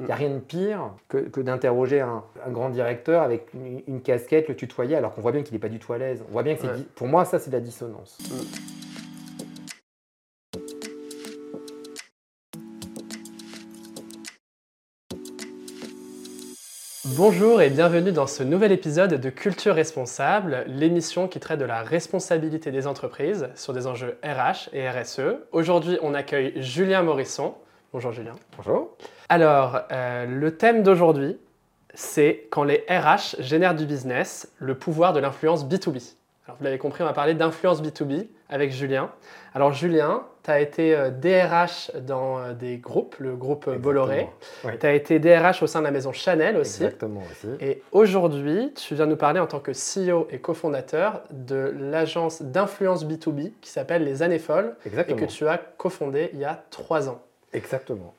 Il n'y a rien de pire que, d'interroger un, grand directeur avec une, casquette, le tutoyer, alors qu'on voit bien qu'il n'est pas du tout à l'aise. On voit bien que c'est, pour moi, ça, c'est de la dissonance. Mm. Bonjour et bienvenue dans ce nouvel épisode de Culture Responsable, l'émission qui traite de la responsabilité des entreprises sur des enjeux RH et RSE. Aujourd'hui, on accueille Julien Morisson. Bonjour Julien. Bonjour. Alors, euh, le thème d'aujourd'hui, c'est quand les RH génèrent du business, le pouvoir de l'influence B2B. Alors, vous l'avez compris, on va parler d'influence B2B avec Julien. Alors Julien, tu as été DRH euh, dans euh, des groupes, le groupe euh, Bolloré. Tu as été DRH au sein de la maison Chanel aussi. Exactement aussi. Et aujourd'hui, tu viens nous parler en tant que CEO et cofondateur de l'agence d'influence B2B qui s'appelle Les Années Folles Exactement. et que tu as cofondé il y a trois ans. Exactement.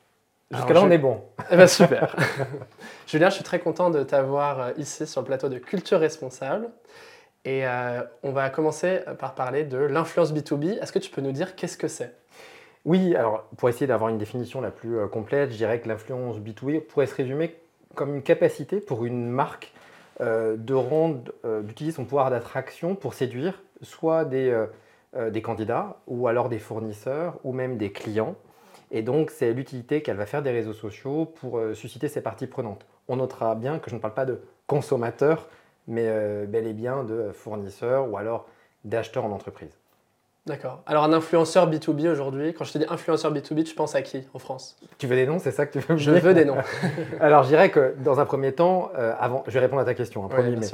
Jusqu'à là, on est bon. Eh ben, super. Julien, je suis très content de t'avoir ici sur le plateau de Culture Responsable. Et euh, on va commencer par parler de l'influence B2B. Est-ce que tu peux nous dire qu'est-ce que c'est? Oui, alors pour essayer d'avoir une définition la plus euh, complète, je dirais que l'influence B2B pourrait se résumer comme une capacité pour une marque euh, de rendre, d'utiliser son pouvoir d'attraction pour séduire soit des, des candidats ou alors des fournisseurs ou même des clients. Et donc, c'est l'utilité qu'elle va faire des réseaux sociaux pour susciter ses parties prenantes. On notera bien que je ne parle pas de consommateurs, mais euh, bel et bien de fournisseurs ou alors d'acheteurs en entreprise. D'accord. Alors un influenceur B2B aujourd'hui, quand je te dis influenceur B2B, tu penses à qui en France? Tu veux des noms, c'est ça que tu veux Je veux des noms. Alors je dirais que dans un premier temps, euh, avant, je vais répondre à ta question, un premier, mais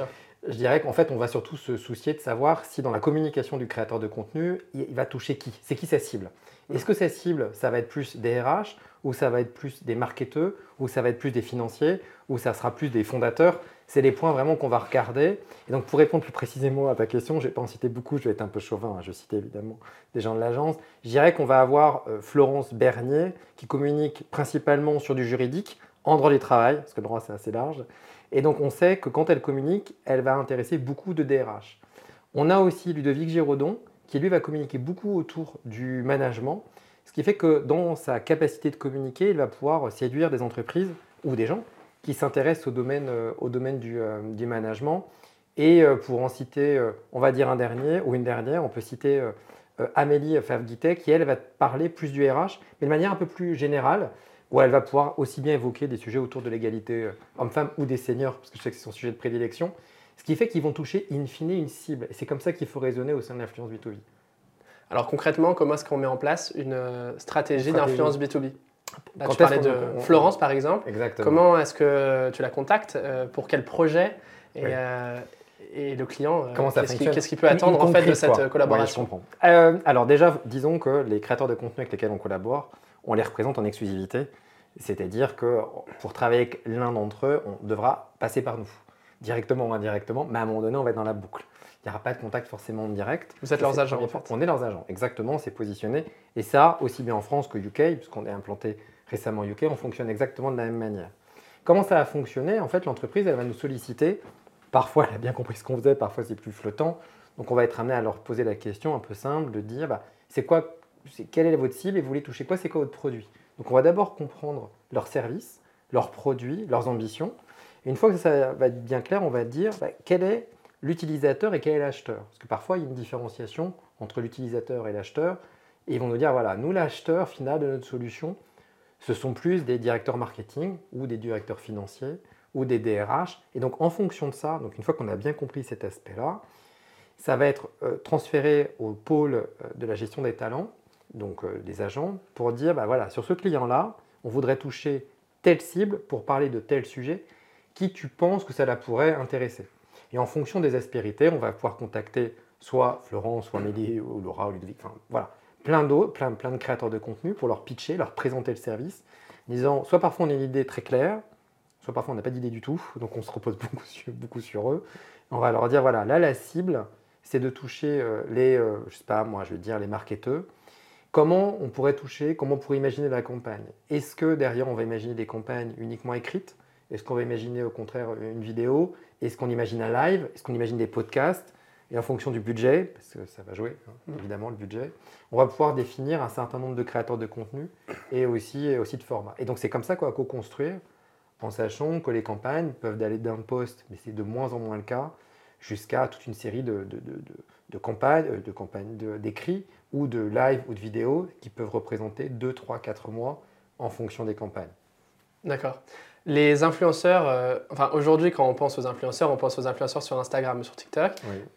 je dirais qu'en fait on va surtout se soucier de savoir si dans la communication du créateur de contenu, il va toucher qui? C'est qui sa cible? Est-ce que sa cible, ça va être plus des RH, ou ça va être plus des marketeurs, ou ça va être plus des financiers, ou ça sera plus des fondateurs? C'est les points vraiment qu'on va regarder. Et donc pour répondre plus précisément à ta question, je ne vais pas en citer beaucoup, je vais être un peu chauvin, hein, je vais évidemment des gens de l'agence. Je dirais qu'on va avoir euh, Florence Bernier qui communique principalement sur du juridique, en droit du travail, parce que le droit c'est assez large. Et donc on sait que quand elle communique, elle va intéresser beaucoup de DRH. On a aussi Ludovic Giraudon qui lui va communiquer beaucoup autour du management, ce qui fait que dans sa capacité de communiquer, il va pouvoir séduire des entreprises ou des gens qui s'intéressent au domaine, euh, au domaine du, euh, du, management. Et euh, pour en citer, on va dire un dernier ou une dernière, on peut citer Amélie Favguité, qui elle va parler plus du RH, mais de manière un peu plus générale, où elle va pouvoir aussi bien évoquer des sujets autour de l'égalité homme-femme ou des seniors, parce que je sais que c'est son sujet de prédilection, ce qui fait qu'ils vont toucher in fine une cible. Et c'est comme ça qu'il faut raisonner au sein de l'influence B2B. Alors concrètement, comment est-ce qu'on met en place une stratégie, stratégie. d'influence B2B tu parlais de Florence, par exemple. Exactement. Comment est-ce que tu la contactes euh, Pour quel projet? Et, euh, et, le client, euh, Comment ça qu'est-ce qu'il peut attendre en fait de cette collaboration? Je alors déjà, disons que les créateurs de contenu avec lesquels on collabore, on les représente en exclusivité. C'est-à-dire que pour travailler avec l'un d'entre eux, on devra passer par nous, directement ou indirectement, mais à un moment donné, on va être dans la boucle. Il n'y aura pas de contact forcément direct. Vous êtes leurs agents en fait. On est leurs agents, exactement, c'est positionné. Et ça, aussi bien en France qu'au UK, puisqu'on est implanté récemment UK, on fonctionne exactement de la même manière. Comment ça a fonctionné? En fait, l'entreprise, elle va nous solliciter. Parfois, elle a bien compris ce qu'on faisait, parfois c'est plus flottant. Donc, on va être amené à leur poser la question un peu simple de dire, bah, c'est quoi, quelle est votre cible et vous voulez toucher quoi? C'est quoi votre produit? Donc, on va d'abord comprendre leurs services, leurs produits, leurs ambitions. Une fois que ça va être bien clair, on va dire bah, quel est l'utilisateur et quel est l'acheteur. Parce que parfois, il y a une différenciation entre l'utilisateur et l'acheteur. Et ils vont nous dire, voilà, nous, l'acheteur final de notre solution, ce sont plus des directeurs marketing ou des directeurs financiers ou des DRH. Et donc, en fonction de ça, donc une fois qu'on a bien compris cet aspect-là, ça va être euh, transféré au pôle euh, de la gestion des talents, donc euh, des agents, pour dire, bah voilà, sur ce client-là, on voudrait toucher telle cible pour parler de tel sujet, qui tu penses que ça la pourrait intéresser. Et en fonction des aspérités, on va pouvoir contacter soit Florence, soit Amélie, ou Laura, ou Ludovic, enfin voilà, plein d'autres, plein, plein de créateurs de contenu pour leur pitcher, leur présenter le service, disant soit parfois on a une idée très claire, soit parfois on n'a pas d'idée du tout, donc on se repose beaucoup sur, beaucoup sur eux. On va leur dire voilà, là la cible, c'est de toucher euh, les, euh, je sais pas moi, je vais dire les marketeurs. Comment on pourrait toucher, comment on pourrait imaginer la campagne? Est-ce que derrière on va imaginer des campagnes uniquement écrites? Est-ce qu'on va imaginer au contraire une vidéo? Est-ce qu'on imagine un live? Est-ce qu'on imagine des podcasts? Et en fonction du budget, parce que ça va jouer hein, mm. évidemment le budget, on va pouvoir définir un certain nombre de créateurs de contenu et aussi, aussi de formats. Et donc c'est comme ça qu'on va co-construire en sachant que les campagnes peuvent aller d'un poste, mais c'est de moins en moins le cas, jusqu'à toute une série de, de, campagnes, de campagnes d'écrits ou de live ou de vidéos qui peuvent représenter 2, 3, 4 mois en fonction des campagnes. D'accord. Les influenceurs, euh, enfin aujourd'hui quand on pense aux influenceurs, on pense aux influenceurs sur Instagram, sur TikTok.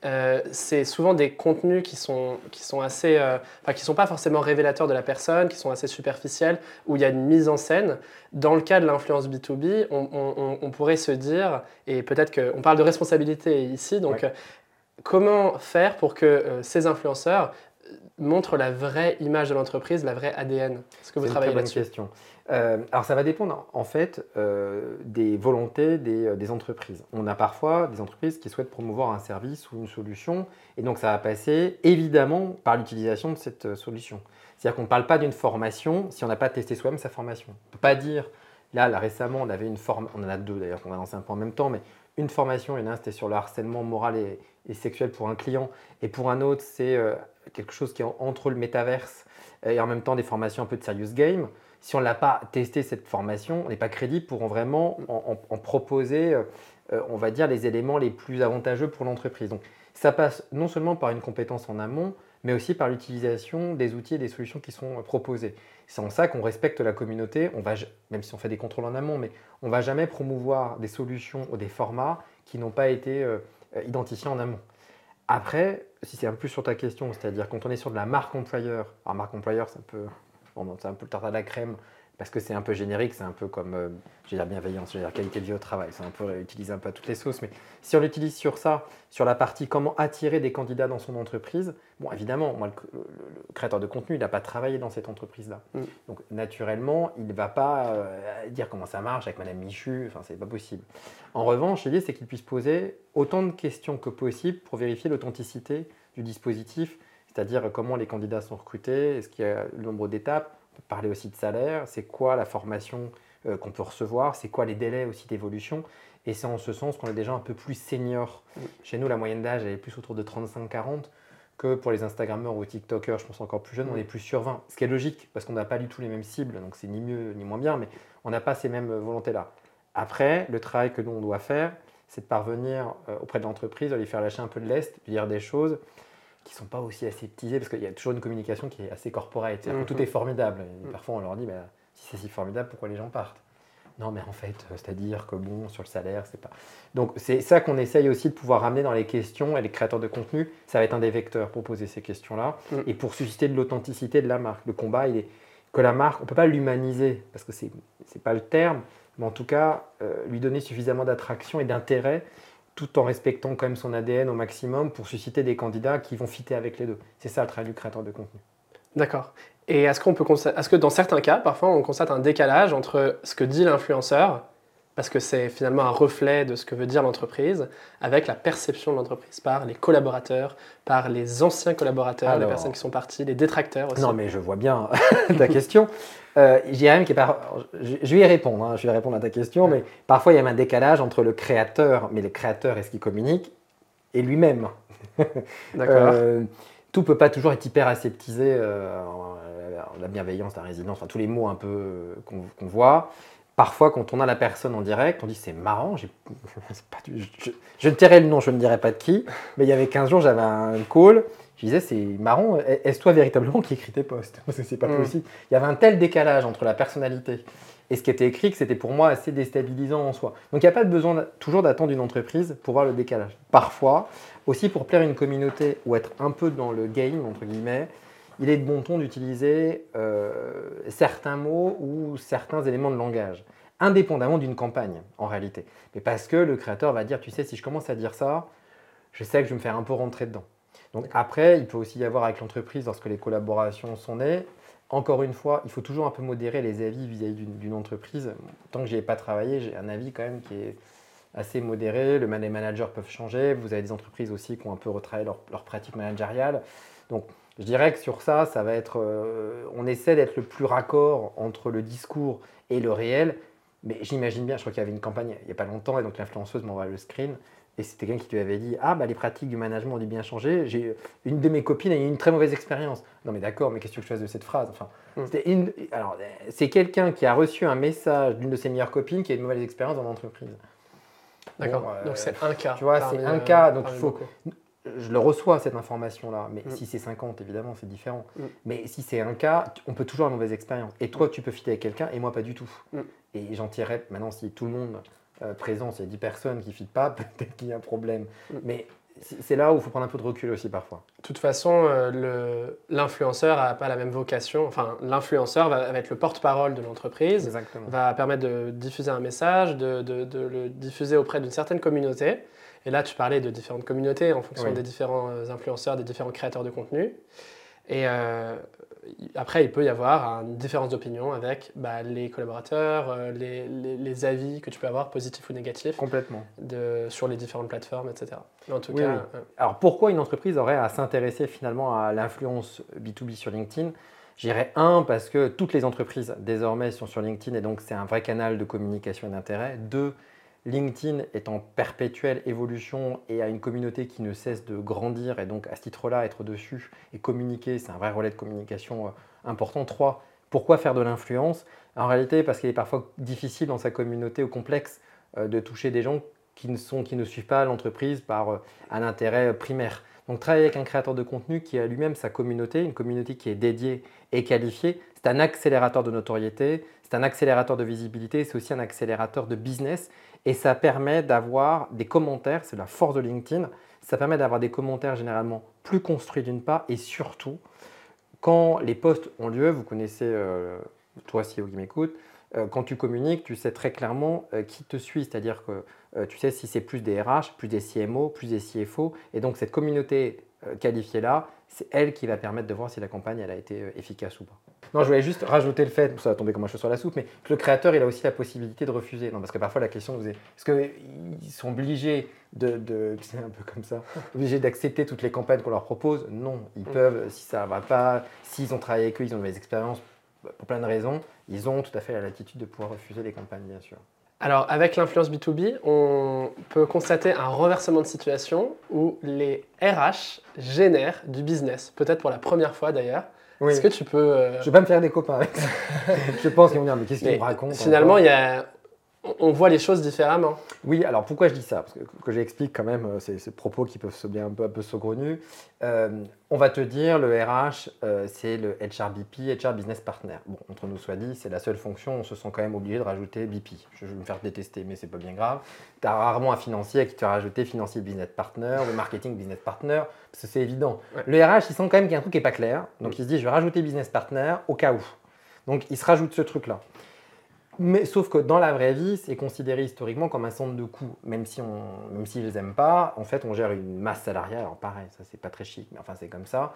Euh, c'est souvent des contenus qui sont, qui sont assez, euh, enfin qui sont pas forcément révélateurs de la personne, qui sont assez superficiels, où il y a une mise en scène. Dans le cas de l'influence B2B, on, pourrait se dire, et peut-être qu'on parle de responsabilité ici, donc comment faire pour que ces influenceurs montrent la vraie image de l'entreprise, la vraie ADN Est-ce que vous travaillez là-dessus? question. Euh, alors ça va dépendre en fait euh, des volontés euh, des, entreprises. On a parfois des entreprises qui souhaitent promouvoir un service ou une solution et donc ça va passer évidemment par l'utilisation de cette solution. C'est-à-dire qu'on ne parle pas d'une formation si on n'a pas testé soi-même sa formation. On ne peut pas dire, là, récemment on avait une formation, on en a deux d'ailleurs qu'on va lancer un peu en même temps, mais une formation, il y a c'était sur le harcèlement moral et, sexuel pour un client et pour un autre c'est quelque chose qui est entre le métaverse et en même temps des formations un peu de serious game si on ne l'a pas testé cette formation, on n'est pas crédible pour vraiment en, proposer, euh, euh, on va dire, les éléments les plus avantageux pour l'entreprise. Donc ça passe non seulement par une compétence en amont, mais aussi par l'utilisation des outils et des solutions qui sont euh, proposés. C'est en ça qu'on respecte la communauté, on va, même si on fait des contrôles en amont, mais on ne va jamais promouvoir des solutions ou des formats qui n'ont pas été identifiés en amont. Après, si c'est un peu sur ta question, c'est-à-dire quand on est sur de la marque employeur, alors marque employeur, c'est un peu c'est un peu le tarte à la crème parce que c'est un peu générique, c'est un peu comme, euh, j'ai dire bienveillance, j'ai dire qualité de vie au travail, c'est un peu utilisé un peu à toutes les sauces, mais si on l'utilise sur ça, sur la partie comment attirer des candidats dans son entreprise, bon évidemment, moi le, créateur de contenu, il n'a pas travaillé dans cette entreprise-là, mm. donc naturellement, il ne va pas euh, dire comment ça marche avec Madame Michu, enfin c'est pas possible. En revanche, l'idée c'est qu'il puisse poser autant de questions que possible pour vérifier l'authenticité du dispositif c'est-à-dire comment les candidats sont recrutés, est-ce qu'il y a le nombre d'étapes, on peut parler aussi de salaire, c'est quoi la formation euh, qu'on peut recevoir, c'est quoi les délais aussi d'évolution. Et c'est en ce sens qu'on est déjà un peu plus senior. Chez nous, la moyenne d'âge est plus autour de 35-40 que pour les Instagrammeurs ou TikTokers, je pense encore plus jeunes, on est plus sur 20. Ce qui est logique, parce qu'on n'a pas du tout les mêmes cibles, donc c'est ni mieux ni moins bien, mais on n'a pas ces mêmes volontés-là. Après, le travail que nous, on doit faire, c'est de parvenir euh, auprès de l'entreprise, de lui faire lâcher un peu de l'est, de dire des choses qui ne sont pas aussi aseptisés, parce qu'il y a toujours une communication qui est assez corporate. Mhm. Tout est formidable. Mm. parfois, on leur dit, bah, si c'est si formidable, pourquoi les gens partent? Non, mais en fait, euh, c'est-à-dire que bon, sur le salaire, c'est pas. Donc, c'est ça qu'on essaye aussi de pouvoir ramener dans les questions, et les créateurs de contenu, ça va être un des vecteurs pour poser ces questions-là, mm. et pour susciter de l'authenticité de la marque. Le combat, il est que la marque, on ne peut pas l'humaniser, parce que ce n'est pas le terme, mais en tout cas, euh, lui donner suffisamment d'attraction et d'intérêt tout en respectant quand même son ADN au maximum pour susciter des candidats qui vont fitter avec les deux. C'est ça le travail du créateur de contenu. D'accord. Et est-ce qu'on peut est-ce que dans certains cas, parfois, on constate un décalage entre ce que dit l'influenceur parce que c'est finalement un reflet de ce que veut dire l'entreprise, avec la perception de l'entreprise par les collaborateurs, par les anciens collaborateurs, les personnes qui sont parties, les détracteurs aussi. Non, mais je vois bien ta question. Euh, même qui je, vais y répondre, hein, je vais répondre à ta question, mais parfois il y a un décalage entre le créateur, mais le créateur est ce qu'il communique, et lui-même. D'accord. Euh, tout peut pas toujours être hyper aseptisé, euh, la bienveillance, la résilience, enfin tous les mots un peu qu'on voit parfois, quand on a la personne en direct, on dit c'est marrant, je, je, ne tairai le nom, je ne dirai pas de qui, mais il y avait 15 jours, j'avais un call, je disais c'est marrant, est-ce toi véritablement qui écris tes posts? Parce que c'est pas mm. possible. Il y avait un tel décalage entre la personnalité et ce qui était écrit que c'était pour moi assez déstabilisant en soi. Donc il n'y a pas de besoin toujours d'attendre une entreprise pour voir le décalage. Parfois, aussi pour plaire une communauté ou être un peu dans le game, entre guillemets, il est de bon ton d'utiliser euh, certains mots ou certains éléments de langage, indépendamment d'une campagne en réalité. Mais parce que le créateur va dire, tu sais, si je commence à dire ça, je sais que je vais me faire un peu rentrer dedans. Donc après, il peut aussi y avoir avec l'entreprise, lorsque les collaborations sont nées, encore une fois, il faut toujours un peu modérer les avis vis-à-vis d'une entreprise. Tant que je n'y ai pas travaillé, j'ai un avis quand même qui est assez modéré. Le les managers peuvent changer. Vous avez des entreprises aussi qui ont un peu retravaillé leur, leur pratique managériale. Donc je dirais que sur ça, ça va être. Euh, on essaie d'être le plus raccord entre le discours et le réel. Mais j'imagine bien, je crois qu'il y avait une campagne il n'y a pas longtemps, et donc l'influenceuse m'envoie le screen. et c'était quelqu'un qui lui avait dit Ah, bah, les pratiques du management ont dû bien changer. J'ai une de mes copines a eu une très mauvaise expérience. Non, mais d'accord, mais qu'est-ce que je fasse de cette phrase? Enfin, Mm. c'était une- Alors, c'est quelqu'un qui a reçu un message d'une de ses meilleures copines qui a eu une mauvaise expérience dans l'entreprise. D'accord. Bon, euh, Donc c'est un cas. tu vois, c'est un euh, cas, donc il faut- beaucoup. Je le reçois, cette information-là, mais Mm. si c'est 50, évidemment, c'est différent. Mm. Mais si c'est un cas, on peut toujours avoir une mauvaise expérience. Et toi, tu peux fitter avec quelqu'un, et moi, pas du tout. Mm. Et j'en tirerais, maintenant, si tout le monde euh, présent, s'il y a 10 personnes qui ne fitent pas, peut-être qu'il y a un problème. Mm. Mais c'est là où il faut prendre un peu de recul aussi, parfois. De toute façon, euh, l'influenceur n'a pas la même vocation. Enfin, l'influenceur va, va être le porte-parole de l'entreprise, va permettre de diffuser un message, de, de- de le diffuser auprès d'une certaine communauté. Et là, tu parlais de différentes communautés en fonction Oui. des différents euh, influenceurs, des différents créateurs de contenu. Et euh, après, il peut y avoir une différence d'opinion avec bah, les collaborateurs, euh, les, les- les avis que tu peux avoir, positifs ou négatifs, Complètement. de, sur les différentes plateformes, etc. En tout Oui, cas, oui. euh, Alors pourquoi une entreprise aurait à s'intéresser finalement à l'influence B2B sur LinkedIn? Je dirais un, parce que toutes les entreprises désormais sont sur LinkedIn et donc c'est un vrai canal de communication et d'intérêt. Deux, LinkedIn est en perpétuelle évolution et a une communauté qui ne cesse de grandir et donc à ce titre-là, être dessus et communiquer, c'est un vrai relais de communication euh, important. Trois, pourquoi faire de l'influence? En réalité, parce qu'il est parfois difficile dans sa communauté ou complexe euh, de toucher des gens qui ne, sont, qui ne suivent pas l'entreprise par euh, un intérêt primaire. Donc travailler avec un créateur de contenu qui a lui-même sa communauté, une communauté qui est dédiée et qualifiée, c'est un accélérateur de notoriété, c'est un accélérateur de visibilité, c'est aussi un accélérateur de business et ça permet d'avoir des commentaires, c'est la force de LinkedIn, ça permet d'avoir des commentaires généralement plus construits d'une part et surtout quand les posts ont lieu, vous connaissez, euh, toi CEO qui m'écoute, euh, quand tu communiques, tu sais très clairement euh, qui te suit, c'est-à-dire que tu sais si c'est plus des RH, plus des CMO, plus des CFO. Et donc cette communauté euh, qualifiée-là, c'est elle qui va permettre de voir si la campagne elle a été euh, efficace ou pas. Non, je voulais juste rajouter le fait, ça va tomber comme un cheveu sur la soupe, mais que le créateur, il a aussi la possibilité de refuser. Non, parce que parfois la question vous est, est-ce qu'ils sont obligés de, de c'est un peu comme ça, obligés d'accepter toutes les campagnes qu'on leur propose Non, ils peuvent, si ça ne va pas, s'ils ont travaillé avec eux, ils ont de mauvaises expériences, pour plein de raisons, ils ont tout à fait la latitude de pouvoir refuser les campagnes, bien sûr. Alors, avec l'influence B2B, on peut constater un renversement de situation où les RH génèrent du business, peut-être pour la première fois d'ailleurs. Oui. Est-ce que tu peux... euh, Je ne vais pas me faire des copains avec ça. je pense qu'ils vont me dire, mais qu'est-ce qu'ils me racontent Finalement, il y a... on- voit les choses différemment. Oui, alors pourquoi je dis ça? Parce que, que j'explique quand même euh, ces, ces propos qui peuvent sembler un peu, un peu saugrenus. Euh, on va te dire, le RH, euh, c'est le HRBP, HR Business Partner. Bon, entre nous soit dit, c'est la seule fonction, on se sent quand même obligé de rajouter BP. Je vais me faire détester, mais c'est pas bien grave. Tu as rarement un financier qui te rajouter financier business partner, le marketing business partner, parce que c'est évident. Ouais. Le RH, il sent quand même qu'il y a un truc qui n'est pas clair, donc il se dit, je vais rajouter business partner au cas où. Donc il se rajoute ce truc-là. Mais sauf que dans la vraie vie, c'est considéré historiquement comme un centre de coûts. Même si on, même s'ils aiment pas, en fait, on gère une masse salariale. Alors pareil, ça c'est pas très chic, mais enfin c'est comme ça.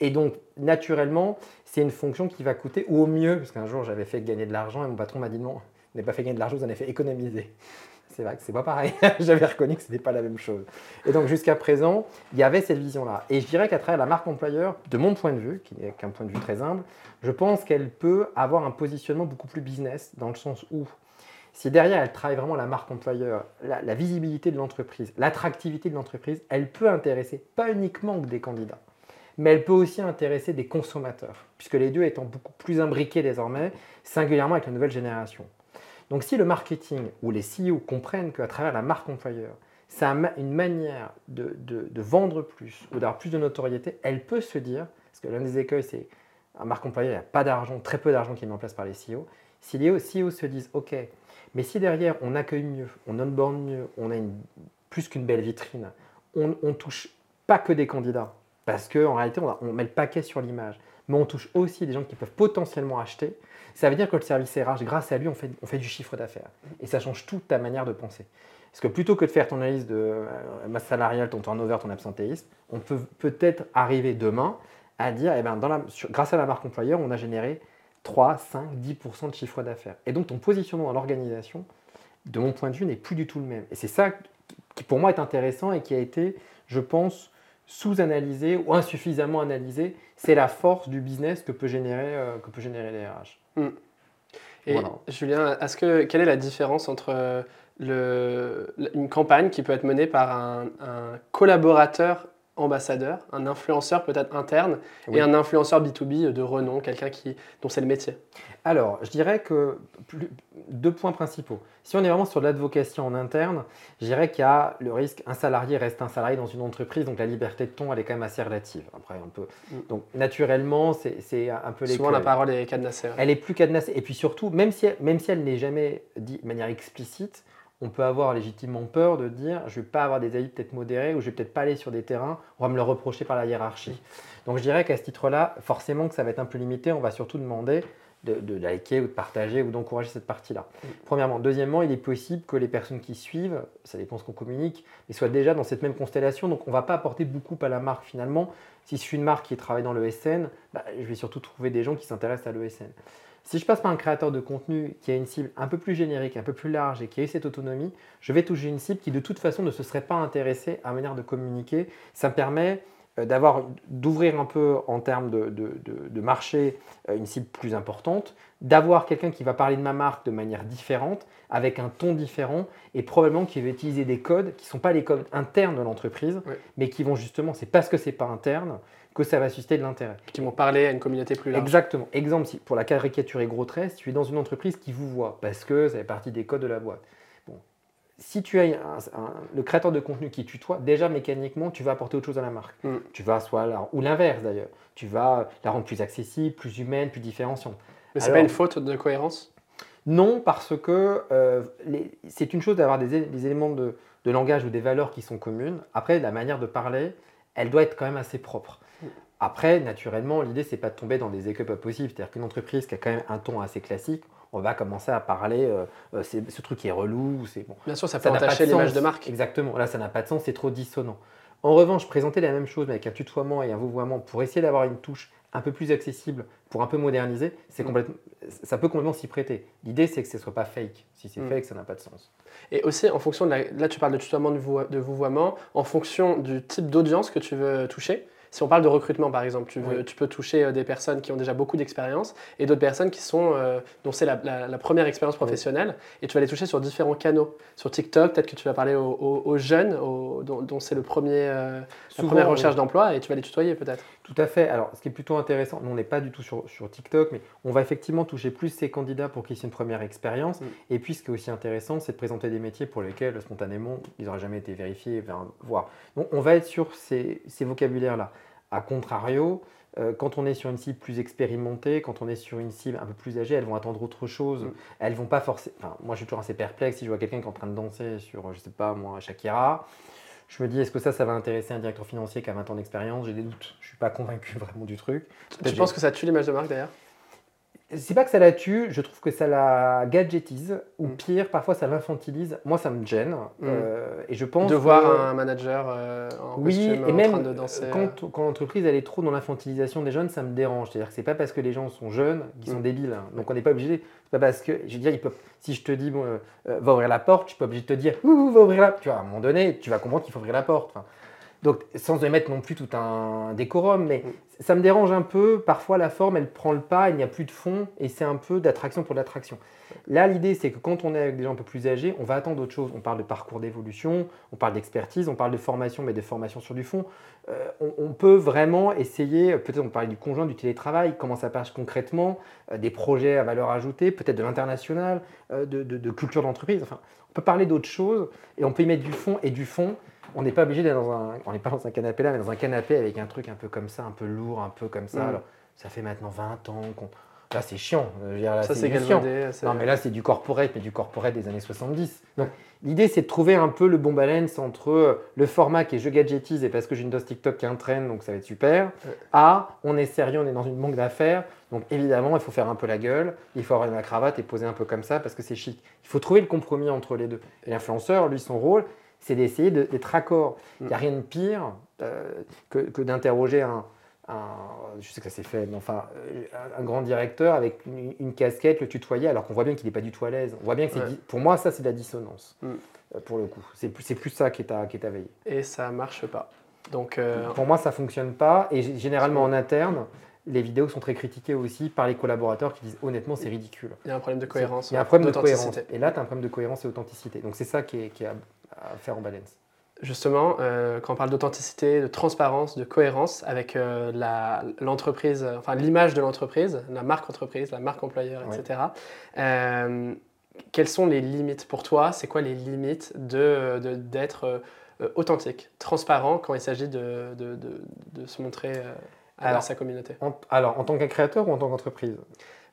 Et donc naturellement, c'est une fonction qui va coûter au mieux, parce qu'un jour j'avais fait gagner de l'argent et mon patron m'a dit non, n'avez pas fait gagner de l'argent, vous en avez fait économiser. C'est vrai que c'est pas pareil. J'avais reconnu que ce n'était pas la même chose. Et donc jusqu'à présent, il y avait cette vision-là. Et je dirais qu'à travers la marque employeur, de mon point de vue, qui n'est qu'un point de vue très humble, je pense qu'elle peut avoir un positionnement beaucoup plus business, dans le sens où si derrière elle travaille vraiment la marque employeur, la, visibilité de l'entreprise, l'attractivité de l'entreprise, elle peut intéresser pas uniquement que des candidats, mais elle peut aussi intéresser des consommateurs, puisque les deux étant beaucoup plus imbriqués désormais, singulièrement avec la nouvelle génération. Donc si le marketing ou les CEO comprennent qu'à travers la marque employeur, c'est une manière de, vendre plus ou d'avoir plus de notoriété, elle peut se dire, parce que l'un des écueils, c'est un marque employeur, il n'y a pas d'argent, très peu d'argent qui est mis en place par les CEO. Si les CEO se disent, OK, mais si derrière on accueille mieux, on onboard mieux, on a plus qu'une belle vitrine, on, on touche pas que des candidats, parce qu'en réalité on, on met le paquet sur l'image, mais on touche aussi des gens qui peuvent potentiellement acheter, ça veut dire que le service RH, grâce à lui, on fait, on fait du chiffre d'affaires. Et ça change toute ta manière de penser. Parce que plutôt que de faire ton analyse de euh, masse salariale, ton turnover, ton absentéisme, on peut peut-être arriver demain à dire, eh ben, grâce à la marque employeur, on a généré 3, 5, 10% de chiffre d'affaires. Et donc ton positionnement dans l'organisation, de mon point de vue, n'est plus du tout le même. Et c'est ça qui pour moi est intéressant et qui a été, je pense, sous-analysé ou insuffisamment analysé. C'est la force du business que peut générer, euh, que peut générer les RH. Et Julien, est-ce que, quelle est la différence entre le, une campagne qui peut être menée par un, un collaborateur ambassadeur, un influenceur peut-être interne et un influenceur B2B de renom, quelqu'un qui, dont c'est le métier Alors, je dirais que deux points principaux. Si on est vraiment sur l'advocation en interne, je dirais qu'il y a le risque, un salarié reste un salarié dans une entreprise, donc la liberté de ton, elle est quand même assez relative. Après, un peu. Mm. Donc, naturellement, c'est un peu les. Souvent, la parole est cadenassée. Elle est plus cadenassée. Et puis surtout, même si, même si elle n'est jamais dit de manière explicite, on peut avoir légitimement peur de dire je ne vais pas avoir des avis peut-être modérés ou je vais peut-être pas aller sur des terrains, on va me le reprocher par la hiérarchie. Donc je dirais qu'à ce titre-là, forcément que ça va être un peu limité, on va surtout demander de, liker ou de partager ou d'encourager cette partie-là. Premièrement. Deuxièmement, il est possible que les personnes qui suivent, ça dépend ce qu'on communique, soient déjà dans cette même constellation, donc on ne va pas apporter beaucoup à la marque finalement. Si je suis une marque qui travaille dans l'ESN, bah, je vais surtout trouver des gens qui s'intéressent à l'ESN. Si je passe par un créateur de contenu qui a une cible un peu plus générique, un peu plus large et qui a eu cette autonomie, je vais toucher une cible qui de toute façon ne se serait pas intéressée à manière de communiquer. Ça me permet d'avoir, d'ouvrir un peu en termes de, marché euh, une cible plus importante, d'avoir quelqu'un qui va parler de ma marque de manière différente, avec un ton différent, et probablement qui va utiliser des codes qui ne sont pas les codes internes de l'entreprise, mais qui vont justement, c'est parce que ce n'est pas interne, que ça va susciter de l'intérêt. Qui vont parler à une communauté plus large. Exactement. Exemple, pour la caricaturer gros traits, si tu es dans une entreprise qui vous voit, parce que ça fait partie des codes de la boîte. Si tu as le créateur de contenu qui tutoie, déjà mécaniquement, tu vas apporter autre chose à la marque. Mm. Tu vas soit ou l'inverse d'ailleurs, tu vas la rendre plus accessible, plus humaine, plus différenciante. Mais c'est pas une faute de cohérence? Non, parce que euh, c'est une chose d'avoir des, éléments de, de langage ou des valeurs qui sont communes. Après, la manière de parler, elle doit être quand même assez propre. Après, naturellement, l'idée, c'est pas de tomber dans des écueils pas possibles. C'est-à-dire qu'une entreprise qui a quand même un ton assez classique, on va commencer à parler, euh, euh, ce truc qui est relou. C'est, bon, Bien sûr, ça peut entacher l'image de marque. Exactement, là, ça n'a pas de sens, c'est trop dissonant. En revanche, présenter la même chose, mais avec un tutoiement et un vouvoiement pour essayer d'avoir une touche un peu plus accessible, pour un peu moderniser, c'est mm. complètement, ça peut complètement s'y prêter. L'idée, c'est que ce ne soit pas fake. Si c'est mm. fake, ça n'a pas de sens. Et aussi, en fonction de la, là, tu parles de tutoiement, de vouvoiement, en fonction du type d'audience que tu veux toucher, si on parle de recrutement, par exemple, tu, tu peux toucher euh, des personnes qui ont déjà beaucoup d'expérience et d'autres personnes qui sont, euh, dont c'est la, première expérience professionnelle. Et tu vas les toucher sur différents canaux. Sur TikTok, peut-être que tu vas parler aux, jeunes, dont, c'est le premier, euh, la première recherche d'emploi, et tu vas les tutoyer peut-être. Tout à fait. Alors, ce qui est plutôt intéressant, nous, on n'est pas du tout sur, sur, TikTok, mais on va effectivement toucher plus ces candidats pour qu'ils aient une première expérience. Mm. Et puis, ce qui est aussi intéressant, c'est de présenter des métiers pour lesquels, spontanément, ils n'auraient jamais été vérifiés, voir. Donc, on va être sur ces, ces vocabulaires-là. A contrario, euh, quand on est sur une cible plus expérimentée, quand on est sur une cible un peu plus âgée, elles vont attendre autre chose. Mm. Elles vont pas forcément. Enfin, moi, je suis toujours assez perplexe si je vois quelqu'un qui est en train de danser sur, je sais pas, moi, Shakira. Je me dis, est-ce que ça, ça va intéresser un directeur financier qui a 20 ans d'expérience? J'ai des doutes. Je suis pas convaincu vraiment du truc. Tu penses que ça tue l'image de marque d'ailleurs? C'est pas que ça la tue, je trouve que ça la gadgetise, ou mm. pire, parfois ça l'infantilise. Moi, ça me gêne. Mm. Euh, et je pense de voir un manager euh, en oui, et même en train de danser. Quand, quand l'entreprise elle est trop dans l'infantilisation des jeunes, ça me dérange. C'est-à-dire que c'est pas parce que les gens sont jeunes qu'ils sont mm. débiles. Hein. Donc on n'est pas obligé. C'est pas parce que, je veux dire, si je te dis bon, euh, va ouvrir la porte, je suis pas obligé de te dire ouh, va ouvrir la. Tu vois, à un moment donné, tu vas comprendre qu'il faut ouvrir la porte. Donc, sans émettre non plus tout un décorum, mais ça me dérange un peu. Parfois, la forme, elle prend le pas, il n'y a plus de fond, et c'est un peu d'attraction pour l'attraction. Là, l'idée, c'est que quand on est avec des gens un peu plus âgés, on va attendre d'autres choses. On parle de parcours d'évolution, on parle d'expertise, on parle de formation, mais de formation sur du fond. Euh, on, peut vraiment essayer, peut-être on parle du conjoint, du télétravail, comment ça passe concrètement, euh, des projets à valeur ajoutée, peut-être de l'international, euh, de, de, culture d'entreprise. Enfin, on peut parler d'autres choses, et on peut y mettre du fond, et du fond, on n'est pas obligé d'être dans un, on n'est pas dans un canapé là, mais dans un canapé avec un truc un peu comme ça, un peu lourd, un peu comme ça. Mm. Alors, ça fait maintenant 20 ans qu'on. Là, c'est chiant. ça, c'est chiant. Non, mais là, c'est du corporate, mais du corporate des années 70. Donc, l'idée, c'est de trouver un peu le bon balance entre euh, le format qui est je gadgetise et parce que j'ai une dose TikTok qui est un trend, donc ça va être super, à on est sérieux, on est dans une banque d'affaires. Donc, évidemment, il faut faire un peu la gueule, il faut avoir la cravate et poser un peu comme ça parce que c'est chic. Il faut trouver le compromis entre les deux. Et l'influenceur, lui, son rôle, c'est d'essayer d'être raccord. Il n'y a mm. rien de pire euh, que, d'interroger un, je sais que ça s'est fait, mais enfin, euh, un, grand directeur avec une, casquette, le tutoyer, alors qu'on voit bien qu'il n'est pas du tout à l'aise. On voit bien que pour moi, ça, c'est de la dissonance, mm. euh, pour le coup. C'est plus, plus ça qui est, à, qui est à veiller. Et ça marche pas. Donc, Pour moi, ça fonctionne pas. Et généralement, en interne, les vidéos sont très critiquées aussi par les collaborateurs qui disent honnêtement c'est ridicule. Il y a un problème de cohérence. Il y a un problème de cohérence. Et là, tu as un problème de cohérence et d'authenticité. Donc c'est ça qui est, qui est à, à faire en balance. Justement, euh, quand on parle d'authenticité, de transparence, de cohérence avec euh, l'entreprise, euh, enfin l'image de l'entreprise, la marque entreprise, la marque employeur, Oui. etc. euh, quelles sont les limites pour toi? C'est quoi les limites de de- d'être euh, authentique, transparent quand il s'agit de, de- de- de se montrer à Alors, sa communauté? En- alors, en tant qu'un créateur ou en tant qu'entreprise?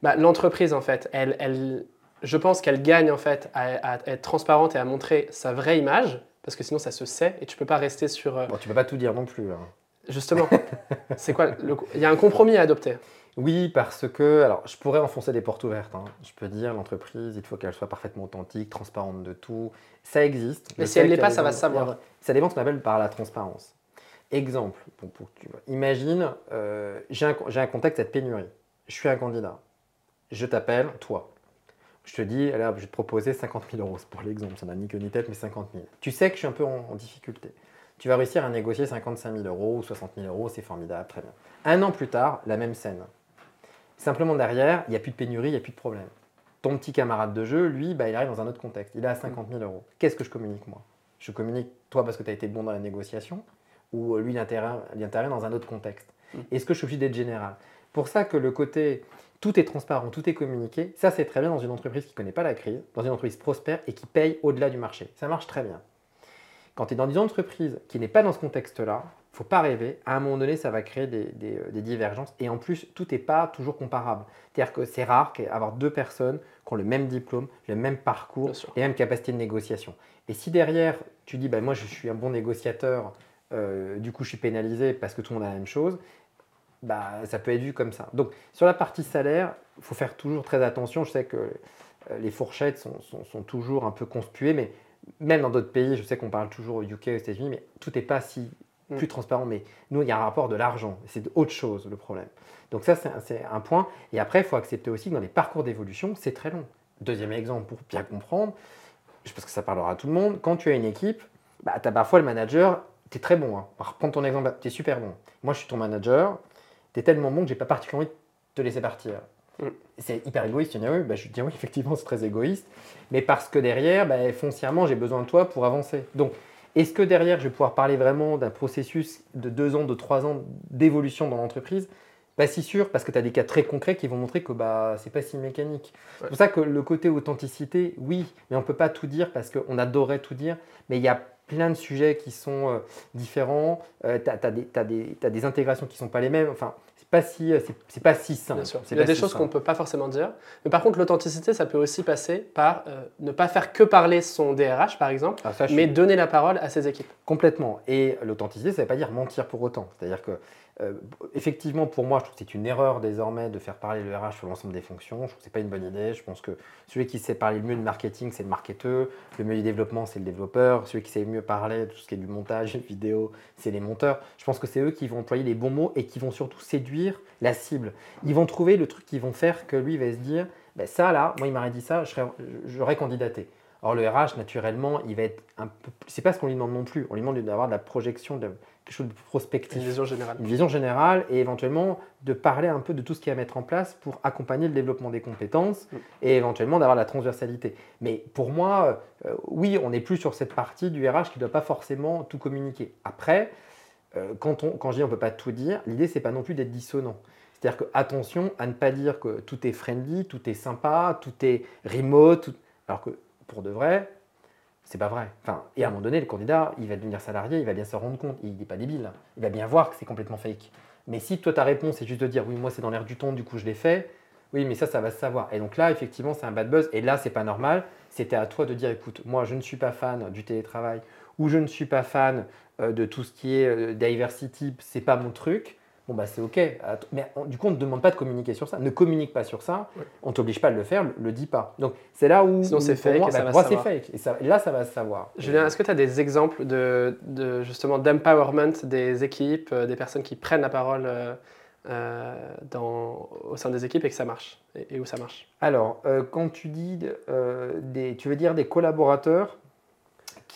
Bah, L'entreprise, en fait, elle, elle, je pense qu'elle gagne en fait à, à être transparente et à montrer sa vraie image, parce que sinon ça se sait et tu peux pas rester sur. euh, Bon, tu peux pas tout dire non plus. hein. Justement, c'est quoi le- Il y a un compromis à adopter. Oui, parce que, alors, je pourrais enfoncer des portes ouvertes. hein. Je peux dire, l'entreprise, il faut qu'elle soit parfaitement authentique, transparente de tout. Ça existe. Mais si elle l'est pas, ça va se savoir. Ça dépend ce qu'on appelle par la transparence. Exemple, pour, tu vois. imagine, euh, j'ai un, un contexte cette pénurie. Je suis un candidat. Je t'appelle, toi. Je te dis, hop, je vais te proposer 50 000 euros. C'est pour l'exemple, ça n'a ni queue ni tête, mais 50 000. Tu sais que je suis un peu en, en difficulté. Tu vas réussir à négocier 55 000 euros ou 60 000 euros, c'est formidable, très bien. Un an plus tard, la même scène. Simplement derrière, il n'y a plus de pénurie, il n'y a plus de problème. Ton petit camarade de jeu, lui, bah, il arrive dans un autre contexte. Il est à 50 000 euros. Qu'est-ce que je communique moi? Je communique toi parce que tu as été bon dans la négociation ou euh, lui l'intérêt l'intérêt dans un autre contexte. Mm. Est-ce que je suis obligé d'être général? Pour ça que le côté tout est transparent, tout est communiqué, ça c'est très bien dans une entreprise qui ne connaît pas la crise, dans une entreprise prospère et qui paye au-delà du marché. Ça marche très bien. Quand tu es dans une entreprise qui n'est pas dans ce contexte-là, il ne faut pas rêver, à un moment donné, ça va créer des, des, euh, des divergences. Et en plus, tout n'est pas toujours comparable. C'est-à-dire que c'est rare d'avoir deux personnes qui ont le même diplôme, le même parcours, les mêmes capacités de négociation. Et si derrière, tu dis, bah, moi je suis un bon négociateur, euh, du coup je suis pénalisé parce que tout le monde a la même chose, bah, ça peut être vu comme ça. Donc sur la partie salaire, il faut faire toujours très attention. Je sais que euh, les fourchettes sont, sont- sont toujours un peu conspuées, mais même dans d'autres pays, je sais qu'on parle toujours au UK, aux États-Unis, mais tout n'est pas si Mm. plus transparent. Mais nous, il y a un rapport de l'argent. C'est autre chose le problème. Donc ça, c'est un- point. Et après, il faut accepter aussi que dans les parcours d'évolution, c'est très long. Deuxième exemple, pour bien comprendre, je pense que ça parlera à tout le monde, quand tu as une équipe, bah, tu as parfois le manager, tu es très bon. Hein. Prends ton exemple, tu es super bon. Moi, je suis ton manager, tu es tellement bon que j'ai pas particulièrement envie de te laisser partir. Mm. C'est hyper égoïste, tu dis oui, bah, je dis oui, effectivement, c'est très égoïste, mais parce que derrière, bah, foncièrement, j'ai besoin de toi pour avancer. Donc, est-ce que derrière, je vais pouvoir parler vraiment d'un processus de deux ans, de trois ans d'évolution dans l'entreprise? Pas si sûr, parce que tu as des cas très concrets qui vont montrer que bah, c'est pas si mécanique. C'est pour ça que le côté authenticité, oui, mais on peut pas tout dire parce qu'on adorerait tout dire, mais il y a plein de sujets qui sont euh, différents, tu as, des, intégrations qui ne sont pas les mêmes, enfin, pas si, euh, c'est, pas si simple. Bien sûr. Il y a des si choses qu'on ne peut pas forcément dire. Mais par contre, l'authenticité, ça peut aussi passer par euh, ne pas faire que parler son DRH, par exemple, Ah, ça, mais suis donner la parole à ses équipes. complètement. Et l'authenticité, ça ne veut pas dire mentir pour autant. C'est-à-dire que, euh, effectivement, pour moi, je trouve que c'est une erreur désormais de faire parler le RH sur l'ensemble des fonctions. Je trouve que ce n'est pas une bonne idée. Je pense que celui qui sait parler le mieux de marketing, c'est le marketeur. Le mieux du développement, c'est le développeur. Celui qui sait mieux parler de tout ce qui est du montage, vidéo, c'est les monteurs. Je pense que c'est eux qui vont employer les bons mots et qui vont surtout séduire la cible. Ils vont trouver le truc qui vont faire que lui va se dire, ben ça là, moi il m'aurait dit ça, j'aurais candidaté. Or le RH, naturellement, il va être un peu... C'est pas ce qu'on lui demande non plus. On lui demande d'avoir de la projection, de quelque chose de Une prospectif vision générale. une vision générale et éventuellement de parler un peu de tout ce qu'il y a à mettre en place pour accompagner le développement des compétences Mm. et éventuellement d'avoir la transversalité. Mais pour moi, euh, oui, on n'est plus sur cette partie du RH qui ne doit pas forcément tout communiquer. Après, euh, quand, on, quand je dis on ne peut pas tout dire, l'idée, c'est pas non plus d'être dissonant. C'est-à-dire que attention à ne pas dire que tout est friendly, tout est sympa, tout est remote, alors que pour de vrai, c'est pas vrai. Enfin, et à un moment donné, le candidat, il va devenir salarié, il va bien se rendre compte, il n'est pas débile, il va bien voir que c'est complètement fake. Mais si toi ta réponse c'est juste de dire oui, moi c'est dans l'air du temps, du coup je l'ai fait, oui, mais ça, ça va se savoir. Et donc là, effectivement, c'est un bad buzz. Et là, c'est pas normal. C'était à toi de dire écoute, moi je ne suis pas fan du télétravail ou je ne suis pas fan euh, de tout ce qui est euh, diversity, c'est pas mon truc. Bon, bah c'est ok. Mais on- du coup, on ne te demande pas de communiquer sur ça. Ne communique pas sur ça. Ouais. On t'oblige pas à le faire, le, le dis pas. Donc c'est là où. Sinon, c'est fake moi, et ça bah, va c'est fake. Et, ça- là, ça va se savoir. Julien, est-ce que tu as des exemples de, de, justement d'empowerment des équipes, euh, des personnes qui prennent la parole euh, euh, dans, au sein des équipes et que ça marche et, et où ça marche? Alors, euh, quand tu dis euh, des, tu veux dire des collaborateurs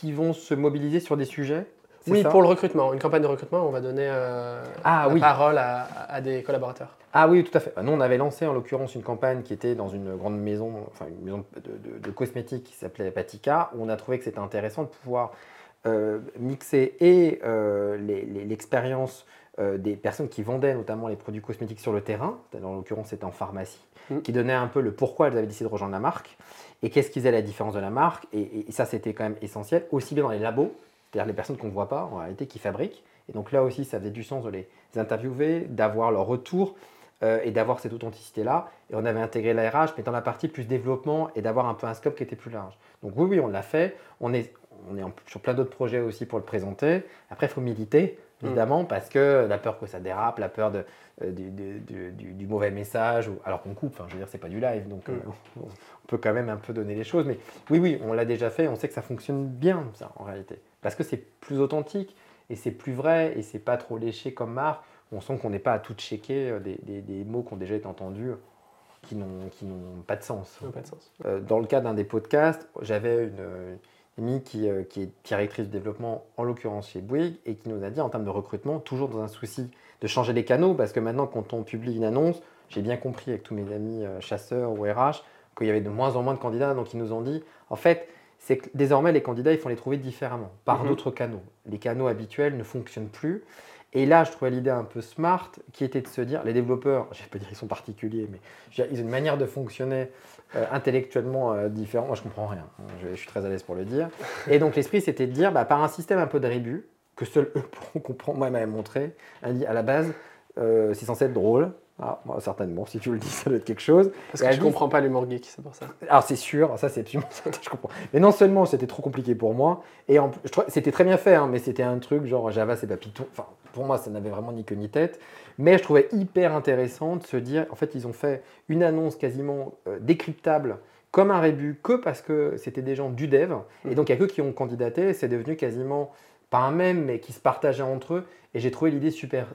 qui vont se mobiliser sur des sujets Oui, ça pour le recrutement. Une campagne de recrutement, on va donner euh, Ah la oui. parole à, à des collaborateurs. Ah oui, tout à fait. Bah, Nous, on avait lancé en l'occurrence une campagne qui était dans une grande maison, enfin une maison de, de- de cosmétiques qui s'appelait Patika, où on a trouvé que c'était intéressant de pouvoir euh, mixer et euh, l'expérience des personnes qui vendaient notamment les produits cosmétiques sur le terrain, en l'occurrence c'était en pharmacie, Mm. qui donnait un peu le pourquoi elles avaient décidé de rejoindre la marque et qu'est-ce qu'ils faisaient la différence de la marque. Et, ça, c'était quand même essentiel, aussi bien dans les labos, c'est-à-dire les personnes qu'on ne voit pas en réalité, qui fabriquent. Et donc là aussi, ça faisait du sens de les interviewer, d'avoir leur retour euh, et d'avoir cette authenticité-là. Et on avait intégré la RH, mais dans la partie plus développement et d'avoir un peu un scope qui était plus large. Donc oui, oui, on l'a fait. On est, sur plein d'autres projets aussi pour le présenter. Après, il faut militer, évidemment, parce que la peur que ça dérape, la peur de, euh, du, du- du- du- du mauvais message, ou, alors qu'on coupe, enfin, je veux dire, c'est pas du live, donc euh, on, peut quand même un peu donner les choses. Mais oui, oui, on l'a déjà fait, on sait que ça fonctionne bien, ça, en réalité. Parce que c'est plus authentique, et c'est plus vrai, et c'est pas trop léché comme marque. On sent qu'on n'est pas à tout checker euh, des, des- des mots qui ont déjà été entendus, qui n'ont pas de sens. Pas de sens. Euh, dans le cas d'un des podcasts, j'avais une, qui, euh, qui est directrice du développement, en l'occurrence chez Bouygues, et qui nous a dit en termes de recrutement, toujours dans un souci de changer les canaux, parce que maintenant, quand on publie une annonce, j'ai bien compris avec tous mes amis euh, chasseurs ou RH qu'il y avait de moins en moins de candidats, donc ils nous ont dit, en fait, c'est que désormais, les candidats, il faut les trouver différemment, par Mhm. d'autres canaux. Les canaux habituels ne fonctionnent plus. Et là, je trouvais l'idée un peu smart, qui était de se dire, les développeurs, je ne vais pas dire qu'ils sont particuliers, mais ils ont une manière de fonctionner euh, intellectuellement euh, différente. Moi, je comprends rien. Je, je suis très à l'aise pour le dire. Et donc, l'esprit, c'était de dire, bah, par un système un peu de rébut, que seuls eux pourront comprendre, moi, il m'avait montré, elle dit, à la base, euh, c'est censé être drôle. Ah, certainement, si tu le dis, ça doit être quelque chose. Parce que elle je dit- comprends pas l'humour geek, c'est pour ça. alors c'est sûr, ça c'est absolument certain, je comprends. Mais non seulement c'était trop compliqué pour moi, et c'était très bien fait, hein, mais c'était un truc genre Java c'est pas Python. Enfin, pour moi ça n'avait vraiment ni queue ni tête. Mais je trouvais hyper intéressant de se dire, en fait ils ont fait une annonce quasiment euh, décryptable comme un rébut que parce que c'était des gens du dev, et donc il n'y a que qui ont candidaté, c'est devenu quasiment pas un même, mais qui se partageaient entre eux. Et j'ai trouvé l'idée super,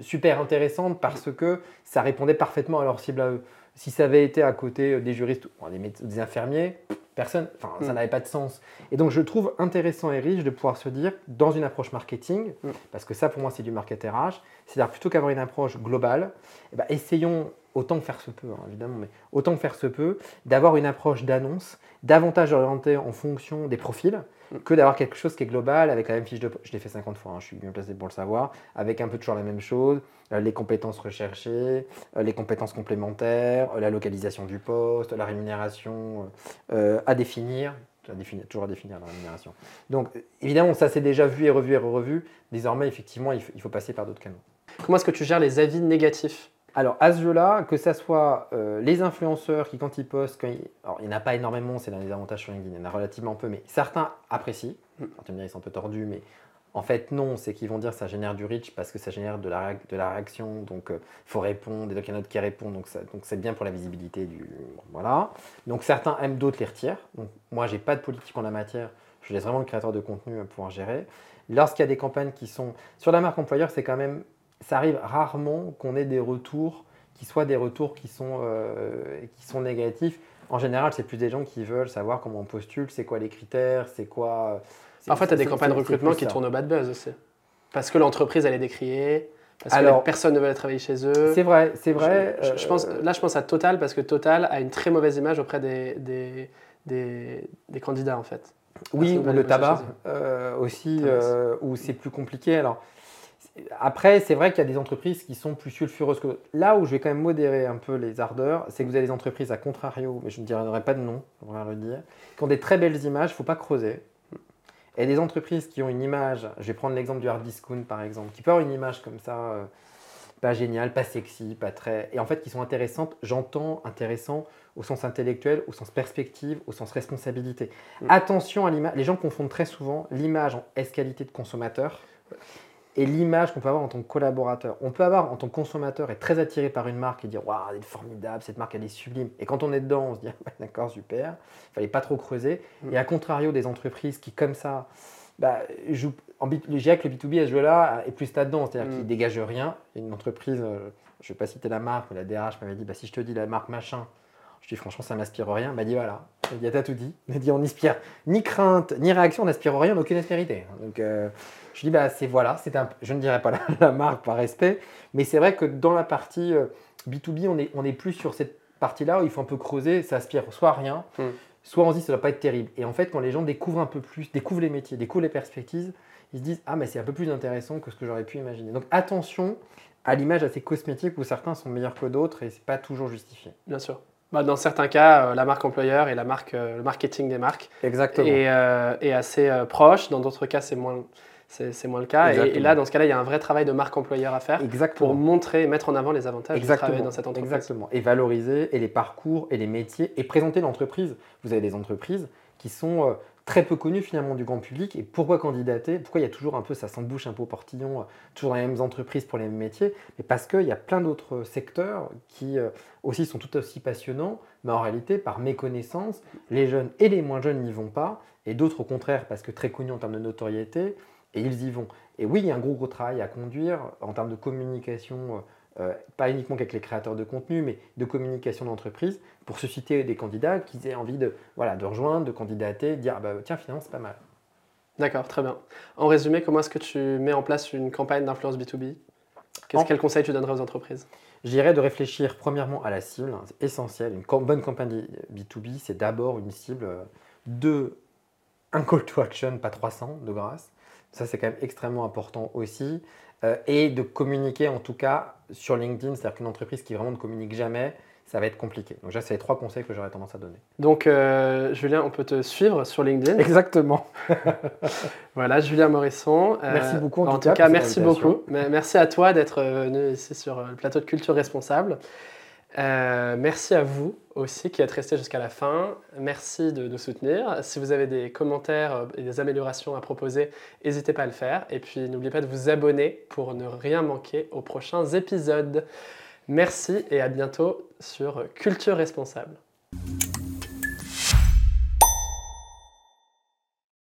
super intéressante parce que ça répondait parfaitement à leur cible à eux. Si ça avait été à côté des juristes, ou des, des infirmiers, personne, enfin, ça Mm. n'avait pas de sens. Et donc, je trouve intéressant et riche de pouvoir se dire, dans une approche marketing, Mm. parce que ça, pour moi, c'est du market RH, c'est-à-dire plutôt qu'avoir une approche globale, eh ben, essayons, autant que faire se peut, hein, évidemment, mais autant que faire se peut, d'avoir une approche d'annonce davantage orientée en fonction des profils Mm. que d'avoir quelque chose qui est global avec la même fiche de poste. Je l'ai fait 50 fois, hein, je suis bien placé pour le savoir, avec un peu toujours la même chose, euh, les compétences recherchées, euh, les compétences complémentaires, euh, la localisation du poste, la rémunération euh, à définir. À définir, toujours à définir la rémunération. Donc, évidemment, ça c'est déjà vu et revu et revu. Désormais, effectivement, il faut, il faut passer par d'autres canaux. Comment est-ce que tu gères les avis négatifs? Alors, à ce jeu-là, que ça soit euh, les influenceurs qui, quand ils postent, quand ils- alors il n'y en a pas énormément, c'est l'un des avantages sur LinkedIn, il y en a relativement peu, mais certains apprécient. Mm. Alors, tu me diras, ils sont un peu tordus, mais en fait, non, c'est qu'ils vont dire ça génère du reach parce que ça génère de la, de la réaction, donc il faut répondre, et donc il y en a d'autres qui répondent, donc ça- donc c'est bien pour la visibilité du. bon, voilà. Donc certains aiment, d'autres les retirent. Donc moi, j'ai pas de politique en la matière, je laisse vraiment le créateur de contenu euh, pouvoir gérer. Lorsqu'il y a des campagnes qui sont. Sur la marque employeur, c'est quand même. Ça arrive rarement qu'on ait des retours qui soient des retours qui sont, euh, qui sont négatifs. En général, c'est plus des gens qui veulent savoir comment on postule, c'est quoi les critères, c'est quoi. Parfois, tu as des campagnes de recrutement qui tournent au bad buzz aussi. Parce que l'entreprise, elle est décriée, parce Alors- que personne ne veut aller travailler chez eux. C'est vrai, c'est vrai. Je, je- je pense, euh, là, je pense à Total, parce que Total a une très mauvaise image auprès des, des, des, des candidats, en fait. Oui, ou le tabac euh, aussi, euh, où c'est plus compliqué. Alors, après, c'est vrai qu'il y a des entreprises qui sont plus sulfureuses que d'autres. Là où je vais quand même modérer un peu les ardeurs, c'est que vous avez des entreprises à contrario, mais je ne dirai pas de nom, on va le dire, qui ont des très belles images, il ne faut pas creuser. Et des entreprises qui ont une image, je vais prendre l'exemple du hard discount par exemple, qui peut avoir une image comme ça, euh, pas géniale, pas sexy, pas très. Et en fait, qui sont intéressantes, j'entends intéressant au sens intellectuel, au sens perspective, au sens responsabilité. Mm. Attention à l'image, les gens confondent très souvent l'image en S-qualité de consommateur et l'image qu'on peut avoir en tant que collaborateur. On peut avoir en tant que consommateur être très attiré par une marque et dire Waouh, elle est formidable, cette marque elle est sublime. Et quand on est dedans, on se dit Ouais, D'accord, super, il fallait pas trop creuser. Mm. Et à contrario des entreprises qui, comme ça, bah, jouent. En B- le B2B à ce jeu-là est plus là-dedans, c'est-à-dire Mm. qu'il dégage rien. Une entreprise, euh, je ne vais pas citer la marque, mais la DRH m'avait dit bah, Si je te dis la marque machin, je dis franchement, ça m'inspire rien. M'a dit Voilà, Yata tout dit. Il dit on n'inspire ni crainte, ni réaction, on n'aspire rien, aucune aspérité. Donc euh, je dis bah c'est voilà, c'est un, je ne dirais pas la, marque par respect, mais c'est vrai que dans la partie B2B, on est, on est plus sur cette partie-là où il faut un peu creuser, ça aspire soit rien, hmm. soit on se dit ça ne va pas être terrible. Et en fait, quand les gens découvrent un peu plus, découvrent les métiers, découvrent les perspectives, ils se disent ah mais c'est un peu plus intéressant que ce que j'aurais pu imaginer. Donc attention à l'image assez cosmétique où certains sont meilleurs que d'autres et c'est pas toujours justifié. Bien sûr. Bah, dans certains cas, euh, la marque employeur et la marque, euh, le marketing des marques Exactement. Est, euh, assez proche. Dans d'autres cas, c'est moins, c'est, moins le cas. Et, là, dans ce cas-là, il y a un vrai travail de marque employeur à faire pour montrer et mettre en avant les avantages Exactement. de travailler dans cette entreprise. Exactement. Et valoriser et les parcours et les métiers et présenter l'entreprise. Vous avez des entreprises qui sont très peu connu finalement du grand public. Et pourquoi candidater? Pourquoi il y a toujours un peu, ça s'embouche un peu au portillon, euh, toujours les mêmes entreprises pour les mêmes métiers? Mais parce qu'il y a plein d'autres secteurs qui euh, aussi sont tout aussi passionnants, mais en réalité, par méconnaissance, les jeunes et les moins jeunes n'y vont pas, et d'autres au contraire, parce que très connus en termes de notoriété, et ils y vont. Et oui, il y a un gros gros travail à conduire en termes de communication euh, pas uniquement avec les créateurs de contenu, mais de communication d'entreprise, pour susciter des candidats qui aient envie de, voilà, de rejoindre, de candidater, de dire ah bah, tiens, finalement, c'est pas mal. D'accord, très bien. En résumé, comment est-ce que tu mets en place une campagne d'influence B2B Qu'est-ce, Quel conseil tu donnerais aux entreprises? Je dirais de réfléchir premièrement à la cible, hein, c'est essentiel. Une bonne campagne B2B, c'est d'abord une cible euh, de un call to action, pas 300 de grâce. Ça, c'est quand même extrêmement important aussi. Euh, et de communiquer en tout cas sur LinkedIn, c'est-à-dire qu'une entreprise qui vraiment ne communique jamais, ça va être compliqué. Donc, ça, c'est les trois conseils que j'aurais tendance à donner. Donc, euh, Julien, on peut te suivre sur LinkedIn. Exactement. voilà, Julien Morisson. Euh, merci beaucoup. En, tout cas, merci beaucoup. Merci à toi d'être venu ici sur le plateau de Culture Responsable. Euh, merci à vous aussi qui êtes restés jusqu'à la fin. Merci de nous soutenir. Si vous avez des commentaires et des améliorations à proposer, n'hésitez pas à le faire. Et puis n'oubliez pas de vous abonner pour ne rien manquer aux prochains épisodes. Merci et à bientôt sur Culture Responsable.